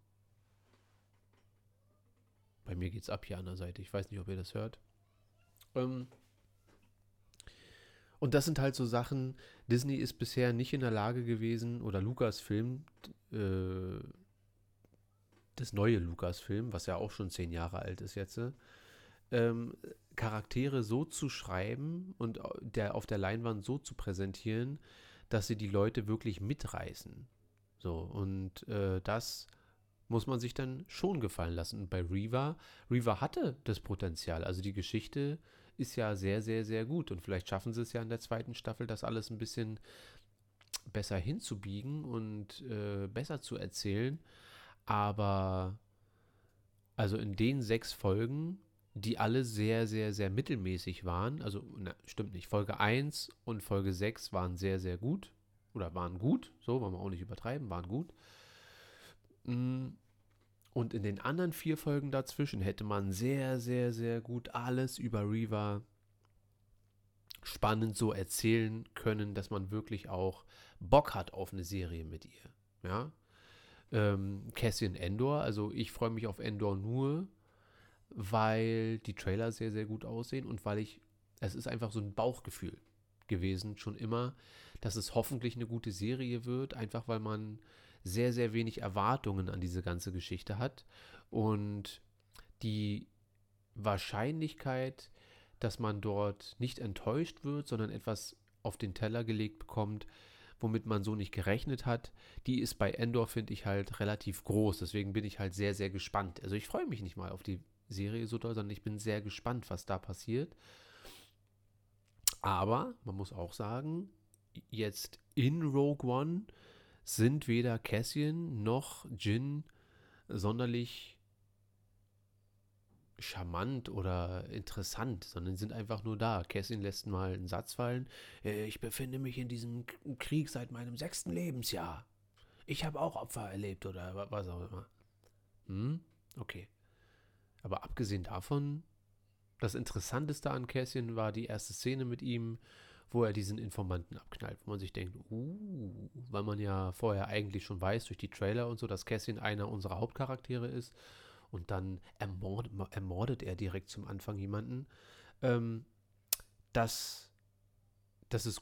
Bei mir geht's ab hier an der Seite. Ich weiß nicht, ob ihr das hört. Ähm, und das sind halt so Sachen, Disney ist bisher nicht in der Lage gewesen, oder Lucasfilm, äh, das neue Lucasfilm, was ja auch schon zehn Jahre alt ist jetzt, ähm, Charaktere so zu schreiben und der auf der Leinwand so zu präsentieren, dass sie die Leute wirklich mitreißen. So, und äh, das muss man sich dann schon gefallen lassen. Und bei Reva, Reva hatte das Potenzial. Also die Geschichte ist ja sehr, sehr, sehr gut. Und vielleicht schaffen sie es ja in der zweiten Staffel, das alles ein bisschen besser hinzubiegen und äh, besser zu erzählen. Aber also in den sechs Folgen, die alle sehr, sehr, sehr mittelmäßig waren, also na, stimmt nicht, Folge 1 und Folge 6 waren sehr, sehr gut. Oder waren gut, so wollen wir auch nicht übertreiben, waren gut. Mm, und in den anderen vier Folgen dazwischen hätte man sehr, sehr, sehr gut alles über Reva spannend so erzählen können, dass man wirklich auch Bock hat auf eine Serie mit ihr. Ja. Ähm, Cassian Endor, also ich freue mich auf Endor nur, weil die Trailer sehr, sehr gut aussehen und weil ich, es ist einfach so ein Bauchgefühl gewesen, schon immer, dass es hoffentlich eine gute Serie wird, einfach weil man sehr, sehr wenig Erwartungen an diese ganze Geschichte hat. Und die Wahrscheinlichkeit, dass man dort nicht enttäuscht wird, sondern etwas auf den Teller gelegt bekommt, womit man so nicht gerechnet hat, die ist bei Endor, finde ich, halt relativ groß. Deswegen bin ich halt sehr, sehr gespannt. Also ich freue mich nicht mal auf die Serie so doll, sondern ich bin sehr gespannt, was da passiert. Aber man muss auch sagen, jetzt in Rogue One sind weder Cassian noch Jin sonderlich charmant oder interessant, sondern sind einfach nur da. Cassian lässt mal einen Satz fallen. Äh, ich befinde mich in diesem Krieg seit meinem sechsten Lebensjahr. Ich habe auch Opfer erlebt oder was auch immer. Hm? Okay. Aber abgesehen davon, das Interessanteste an Cassian war die erste Szene mit ihm, wo er diesen Informanten abknallt, wo man sich denkt, uh, weil man ja vorher eigentlich schon weiß durch die Trailer und so, dass Cassian einer unserer Hauptcharaktere ist und dann ermordet, ermordet er direkt zum Anfang jemanden. Ähm, das, das ist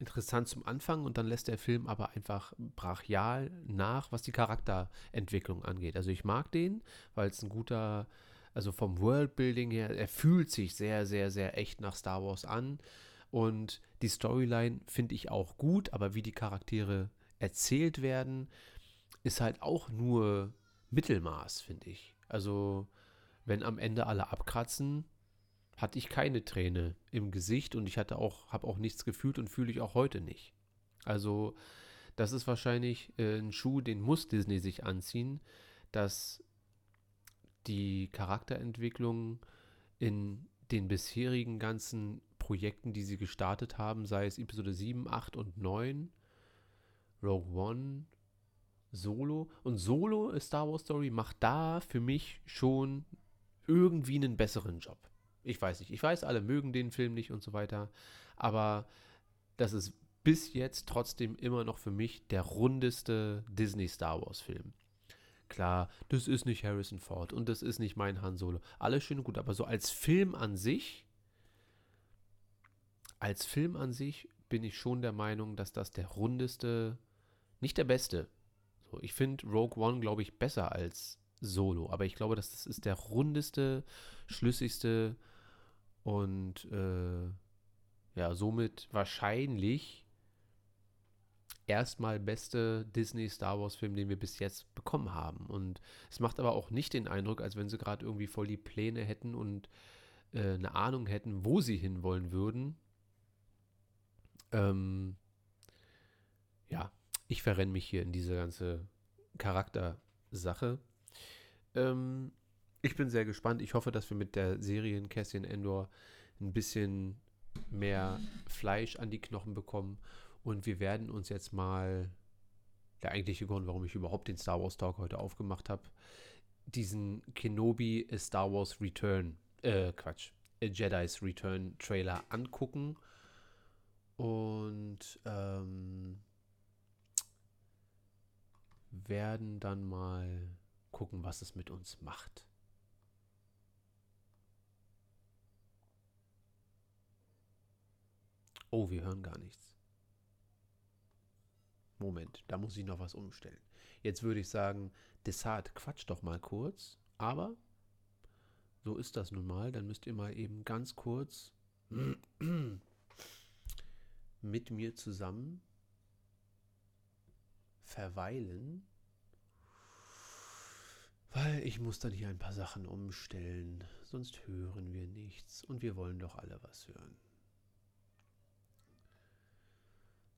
interessant zum Anfang und dann lässt der Film aber einfach brachial nach, was die Charakterentwicklung angeht. Also ich mag den, weil es ein guter, also vom Worldbuilding her, er fühlt sich sehr, sehr, sehr echt nach Star Wars an. Und die Storyline finde ich auch gut, aber wie die Charaktere erzählt werden, ist halt auch nur Mittelmaß, finde ich. Also, wenn am Ende alle abkratzen, hatte ich keine Träne im Gesicht und ich hatte auch, habe auch nichts gefühlt und fühle ich auch heute nicht. Also, das ist wahrscheinlich äh, ein Schuh, den muss Disney sich anziehen, dass die Charakterentwicklung in den bisherigen ganzen Projekten, die sie gestartet haben, sei es Episode 7, 8 und 9, Rogue One, Solo. Und Solo, Star Wars Story, macht da für mich schon irgendwie einen besseren Job. Ich weiß nicht. Ich weiß, alle mögen den Film nicht und so weiter. Aber das ist bis jetzt trotzdem immer noch für mich der rundeste Disney Star Wars Film. Klar, das ist nicht Harrison Ford und das ist nicht mein Han Solo. Alles schön und gut, aber so als Film an sich als Film an sich bin ich schon der Meinung, dass das der rundeste, nicht der beste. So, ich finde Rogue One, glaube ich, besser als Solo, aber ich glaube, dass das ist der rundeste, schlüssigste und äh, ja, somit wahrscheinlich erstmal beste Disney Star Wars Film, den wir bis jetzt bekommen haben. Und es macht aber auch nicht den Eindruck, als wenn sie gerade irgendwie voll die Pläne hätten und äh, eine Ahnung hätten, wo sie hinwollen würden. Ähm, ja, ich verrenne mich hier in diese ganze Charaktersache. Ähm, ich bin sehr gespannt. Ich hoffe, dass wir mit der Serie Cassian Endor ein bisschen mehr Fleisch an die Knochen bekommen. Und wir werden uns jetzt mal, der eigentliche Grund, warum ich überhaupt den Star Wars Talk heute aufgemacht habe, diesen Kenobi Star Wars Return, äh, Quatsch, Jedi's Return Trailer angucken und ähm, werden dann mal gucken, was es mit uns macht. Oh, wir hören gar nichts. Moment, da muss ich noch was umstellen. Jetzt würde ich sagen, Desart, quatsch doch mal kurz. Aber so ist das nun mal. Dann müsst ihr mal eben ganz kurz [CLEARS THROAT] mit mir zusammen verweilen. Weil ich muss dann hier ein paar Sachen umstellen. Sonst hören wir nichts. Und wir wollen doch alle was hören.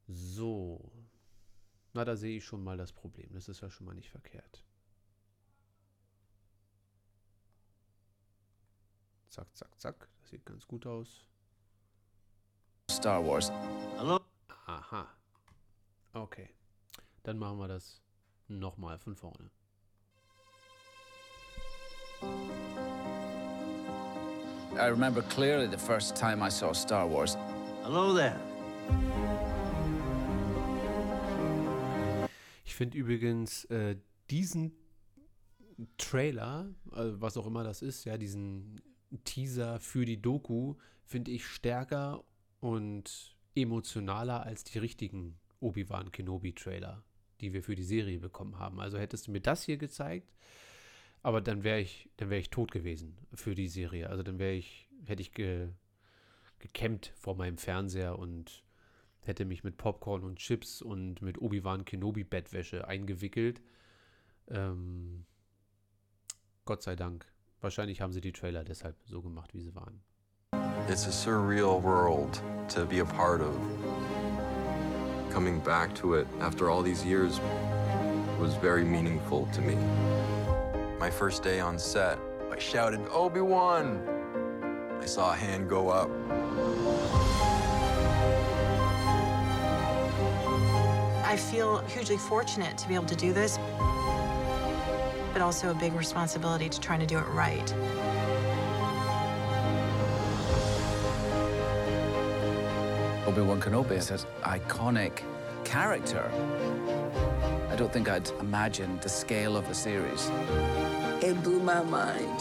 So. Na, da sehe ich schon mal das Problem. Das ist ja schon mal nicht verkehrt. Zack, zack, zack. Das sieht ganz gut aus. Star Wars. Hallo? Aha. Okay. Dann machen wir das nochmal von vorne. I remember clearly the first time I saw Star Wars. Hello there. Ich finde übrigens äh, diesen Trailer, äh, was auch immer das ist, ja, diesen Teaser für die Doku, finde ich stärker und emotionaler als die richtigen Obi-Wan Kenobi-Trailer, die wir für die Serie bekommen haben. Also hättest du mir das hier gezeigt, aber dann wäre ich, dann wäre ich tot gewesen für die Serie. Also dann wäre ich, hätte ich ge, gekämmt vor meinem Fernseher und hätte mich mit Popcorn und Chips und mit Obi-Wan Kenobi Bettwäsche eingewickelt. Ähm, Gott sei Dank. Wahrscheinlich haben sie die Trailer deshalb so gemacht, wie sie waren. It's a surreal world to be a part of. Coming back to it after all these years was very meaningful to me. My first day on set, I shouted, Obi Wan! I saw a hand go up. I feel hugely fortunate to be able to do this, but also a big responsibility to trying to do it right. Obi-Wan Kenobi is an iconic character. I don't think I'd imagined the scale of the series. It blew my mind.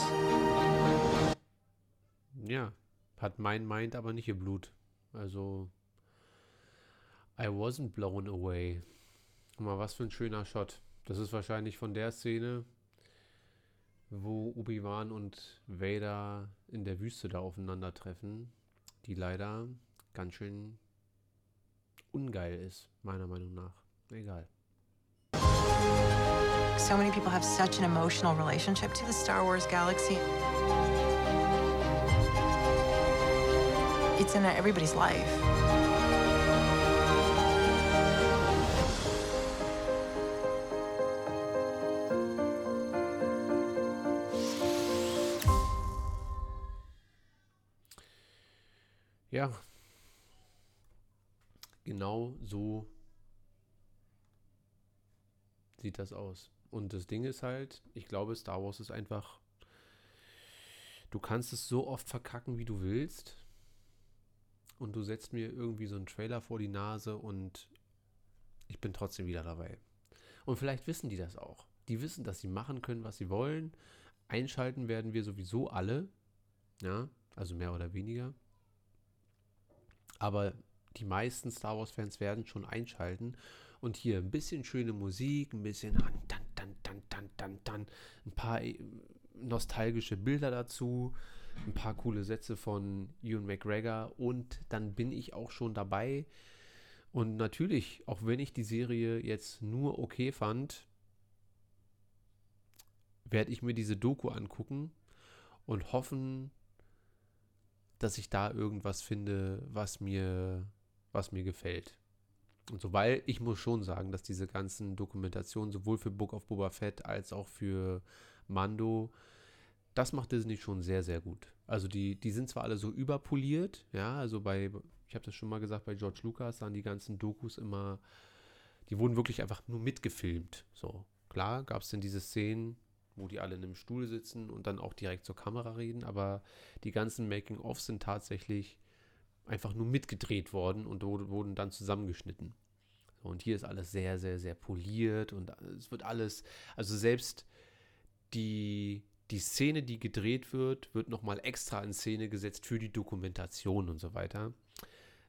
Ja, hat mein Mind aber nicht geblut. Also, I wasn't blown away. Guck mal, was für ein schöner Shot. Das ist wahrscheinlich von der Szene, wo Obi-Wan und Vader in der Wüste da aufeinandertreffen, die leider ganz schön ungeil ist, meiner Meinung nach. Egal. So many people have such an emotional relationship to the Star Wars galaxy. It's in everybody's life. Genau so sieht das aus. Und das Ding ist halt, ich glaube, Star Wars ist einfach. Du kannst es so oft verkacken, wie du willst. Und du setzt mir irgendwie so einen Trailer vor die Nase und ich bin trotzdem wieder dabei. Und vielleicht wissen die das auch. Die wissen, dass sie machen können, was sie wollen. Einschalten werden wir sowieso alle. Ja, also mehr oder weniger. Aber die meisten Star Wars-Fans werden schon einschalten. Und hier ein bisschen schöne Musik, ein bisschen dann, dann, dann, dann, dann, dann, ein paar äh, nostalgische Bilder dazu, ein paar coole Sätze von Ewan McGregor und dann bin ich auch schon dabei. Und natürlich, auch wenn ich die Serie jetzt nur okay fand, werde ich mir diese Doku angucken und hoffen, dass ich da irgendwas finde, was mir, was mir gefällt. Und so, weil ich muss schon sagen, dass diese ganzen Dokumentationen sowohl für Book of Boba Fett als auch für Mando, das macht Disney schon sehr, sehr gut. Also die, die sind zwar alle so überpoliert, ja, also bei, ich habe das schon mal gesagt, bei George Lucas sahen die ganzen Dokus immer, die wurden wirklich einfach nur mitgefilmt. So, klar gab es denn diese Szenen, wo die alle in einem Stuhl sitzen und dann auch direkt zur Kamera reden, aber die ganzen Making-ofs sind tatsächlich einfach nur mitgedreht worden und wurden dann zusammengeschnitten. Und hier ist alles sehr, sehr, sehr poliert und es wird alles, also selbst die, die Szene, die gedreht wird, wird nochmal extra in Szene gesetzt für die Dokumentation und so weiter.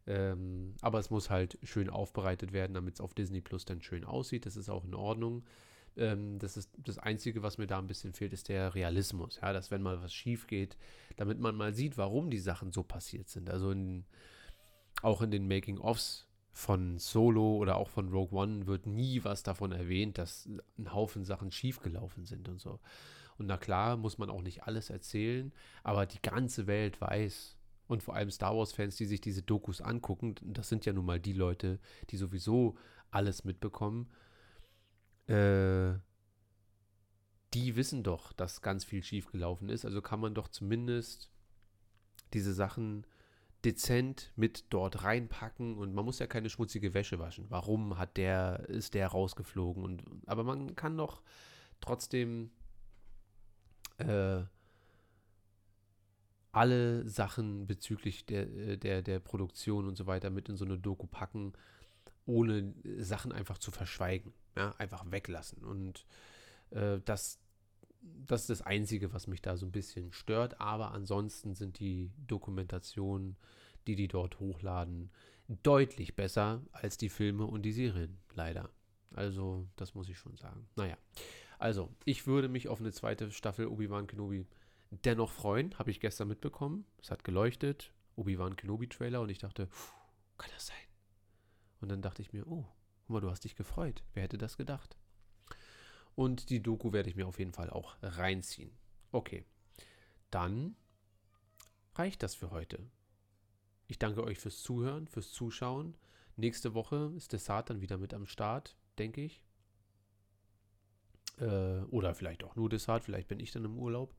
Ähm, aber es muss halt schön aufbereitet werden, damit es auf Disney Plus dann schön aussieht. Das ist auch in Ordnung. Ähm, das ist das Einzige, was mir da ein bisschen fehlt, ist der Realismus. Ja, dass wenn mal was schief geht, damit man mal sieht, warum die Sachen so passiert sind. Also in, auch in den Making-ofs von Solo oder auch von Rogue One wird nie was davon erwähnt, dass ein Haufen Sachen schiefgelaufen sind und so. Und na klar, muss man auch nicht alles erzählen, aber die ganze Welt weiß, und vor allem Star Wars-Fans, die sich diese Dokus angucken, das sind ja nun mal die Leute, die sowieso alles mitbekommen, äh, die wissen doch, dass ganz viel schiefgelaufen ist. Also kann man doch zumindest diese Sachen dezent mit dort reinpacken und man muss ja keine schmutzige Wäsche waschen. Warum hat der, ist der rausgeflogen? Und, aber man kann doch trotzdem äh, alle Sachen bezüglich der, äh, der, der Produktion und so weiter mit in so eine Doku packen, ohne Sachen einfach zu verschweigen. Ja, einfach weglassen. Und äh, das, das ist das Einzige, was mich da so ein bisschen stört. Aber ansonsten sind die Dokumentationen, die die dort hochladen, deutlich besser als die Filme und die Serien, leider. Also, das muss ich schon sagen. Naja, also, ich würde mich auf eine zweite Staffel Obi-Wan Kenobi dennoch freuen, habe ich gestern mitbekommen. Es hat geleuchtet, Obi-Wan Kenobi-Trailer und ich dachte, kann das sein? Und dann dachte ich mir, oh, guck mal, du hast dich gefreut. Wer hätte das gedacht? Und die Doku werde ich mir auf jeden Fall auch reinziehen. Okay, dann reicht das für heute. Ich danke euch fürs Zuhören, fürs Zuschauen. Nächste Woche ist Desart dann wieder mit am Start, denke ich. Äh, oder vielleicht auch nur Desart, vielleicht bin ich dann im Urlaub.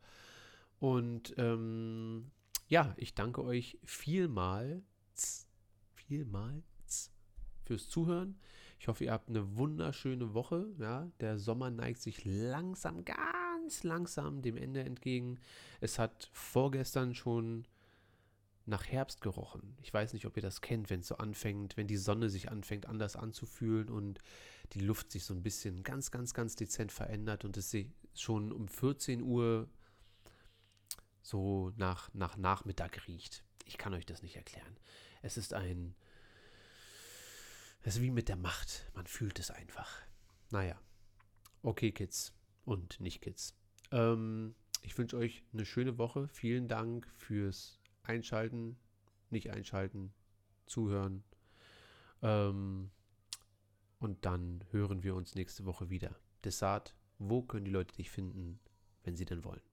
Und ähm, ja, ich danke euch vielmals, vielmals fürs Zuhören. Ich hoffe, ihr habt eine wunderschöne Woche. Ja, der Sommer neigt sich langsam, ganz langsam dem Ende entgegen. Es hat vorgestern schon nach Herbst gerochen. Ich weiß nicht, ob ihr das kennt, wenn es so anfängt, wenn die Sonne sich anfängt anders anzufühlen und die Luft sich so ein bisschen ganz, ganz, ganz dezent verändert und es schon um 14 Uhr so nach, nach Nachmittag riecht. Ich kann euch das nicht erklären. Es ist ein. Es ist wie mit der Macht. Man fühlt es einfach. Naja. Okay, Kids und nicht Kids. Ähm, ich wünsche euch eine schöne Woche. Vielen Dank fürs Einschalten, nicht einschalten, zuhören. Ähm, und dann hören wir uns nächste Woche wieder. Desart, wo können die Leute dich finden, wenn sie denn wollen?